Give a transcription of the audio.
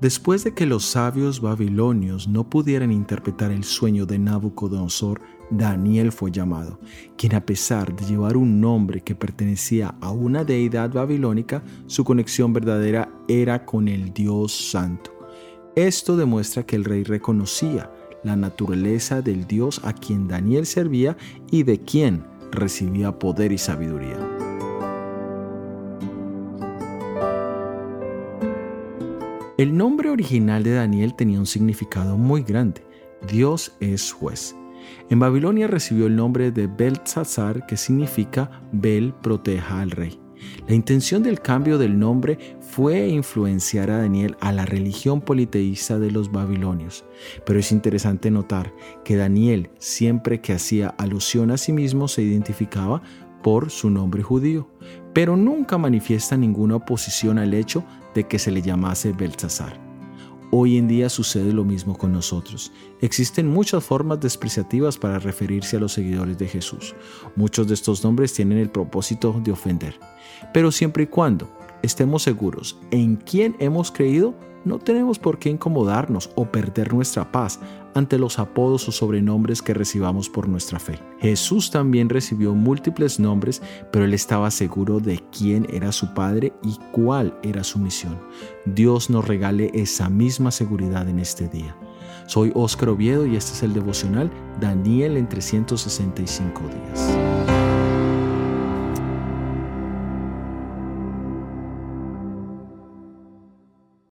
Después de que los sabios babilonios no pudieran interpretar el sueño de Nabucodonosor, Daniel fue llamado, quien a pesar de llevar un nombre que pertenecía a una deidad babilónica, su conexión verdadera era con el Dios Santo. Esto demuestra que el rey reconocía la naturaleza del Dios a quien Daniel servía y de quien recibía poder y sabiduría. El nombre original de Daniel tenía un significado muy grande. Dios es juez. En Babilonia recibió el nombre de Beltzazar, que significa Bel proteja al rey. La intención del cambio del nombre fue influenciar a Daniel a la religión politeísta de los babilonios. Pero es interesante notar que Daniel, siempre que hacía alusión a sí mismo, se identificaba por su nombre judío, pero nunca manifiesta ninguna oposición al hecho de que se le llamase Belsasar. Hoy en día sucede lo mismo con nosotros. Existen muchas formas despreciativas para referirse a los seguidores de Jesús. Muchos de estos nombres tienen el propósito de ofender. Pero siempre y cuando estemos seguros en quién hemos creído, no tenemos por qué incomodarnos o perder nuestra paz ante los apodos o sobrenombres que recibamos por nuestra fe. Jesús también recibió múltiples nombres, pero él estaba seguro de quién era su Padre y cuál era su misión. Dios nos regale esa misma seguridad en este día. Soy Óscar Oviedo y este es el devocional Daniel en 365 días.